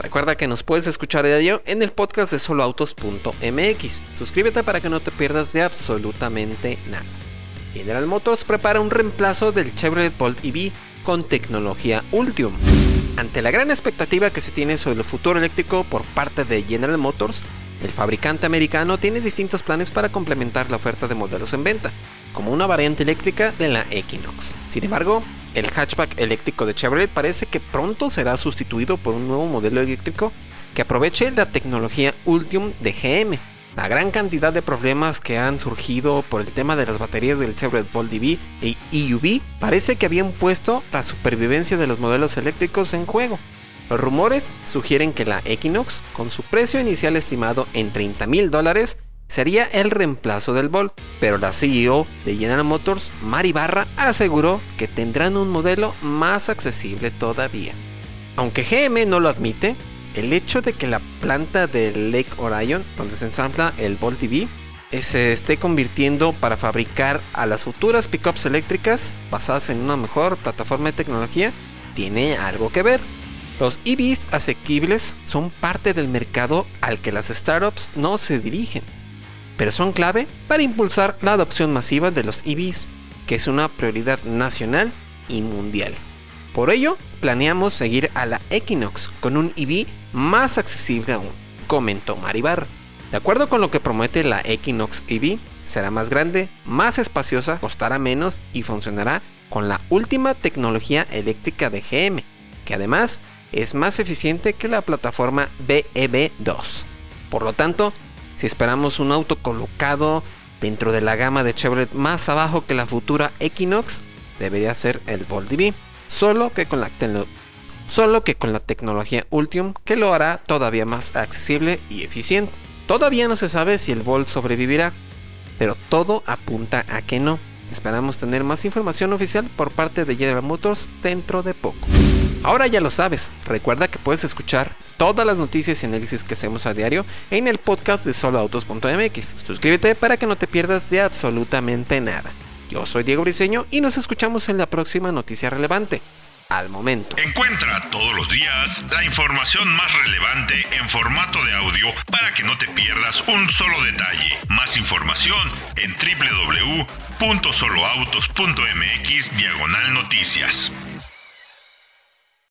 Recuerda que nos puedes escuchar de ello en el podcast de soloautos.mx. Suscríbete para que no te pierdas de absolutamente nada. General Motors prepara un reemplazo del Chevrolet Bolt EV con tecnología Ultium. Ante la gran expectativa que se tiene sobre el futuro eléctrico por parte de General Motors, el fabricante americano tiene distintos planes para complementar la oferta de modelos en venta, como una variante eléctrica de la Equinox. Sin embargo, el hatchback eléctrico de Chevrolet parece que pronto será sustituido por un nuevo modelo eléctrico que aproveche la tecnología Ultium de GM. La gran cantidad de problemas que han surgido por el tema de las baterías del Chevrolet Bolt EV y EUV parece que habían puesto la supervivencia de los modelos eléctricos en juego. Los rumores sugieren que la Equinox, con su precio inicial estimado en 30 mil dólares, sería el reemplazo del Bolt, pero la CEO de General Motors, Mari Barra, aseguró que tendrán un modelo más accesible todavía. Aunque GM no lo admite, el hecho de que la planta de Lake Orion, donde se ensambla el Bolt EV, se esté convirtiendo para fabricar a las futuras pickups eléctricas basadas en una mejor plataforma de tecnología, tiene algo que ver. Los EVs asequibles son parte del mercado al que las startups no se dirigen pero son clave para impulsar la adopción masiva de los EVs, que es una prioridad nacional y mundial. Por ello, planeamos seguir a la Equinox con un EV más accesible aún, comentó Maribar. De acuerdo con lo que promete la Equinox EV, será más grande, más espaciosa, costará menos y funcionará con la última tecnología eléctrica de GM, que además es más eficiente que la plataforma BEV2. Por lo tanto, si esperamos un auto colocado dentro de la gama de Chevrolet más abajo que la futura Equinox, debería ser el Bolt EV, solo que con la solo que con la tecnología Ultium que lo hará todavía más accesible y eficiente. Todavía no se sabe si el Bolt sobrevivirá, pero todo apunta a que no. Esperamos tener más información oficial por parte de General Motors dentro de poco. Ahora ya lo sabes, recuerda que puedes escuchar todas las noticias y análisis que hacemos a diario en el podcast de soloautos.mx. Suscríbete para que no te pierdas de absolutamente nada. Yo soy Diego Briseño y nos escuchamos en la próxima noticia relevante. Al momento. Encuentra todos los días la información más relevante en formato de audio para que no te pierdas un solo detalle. Más información en www.soloautos.mx diagonal noticias.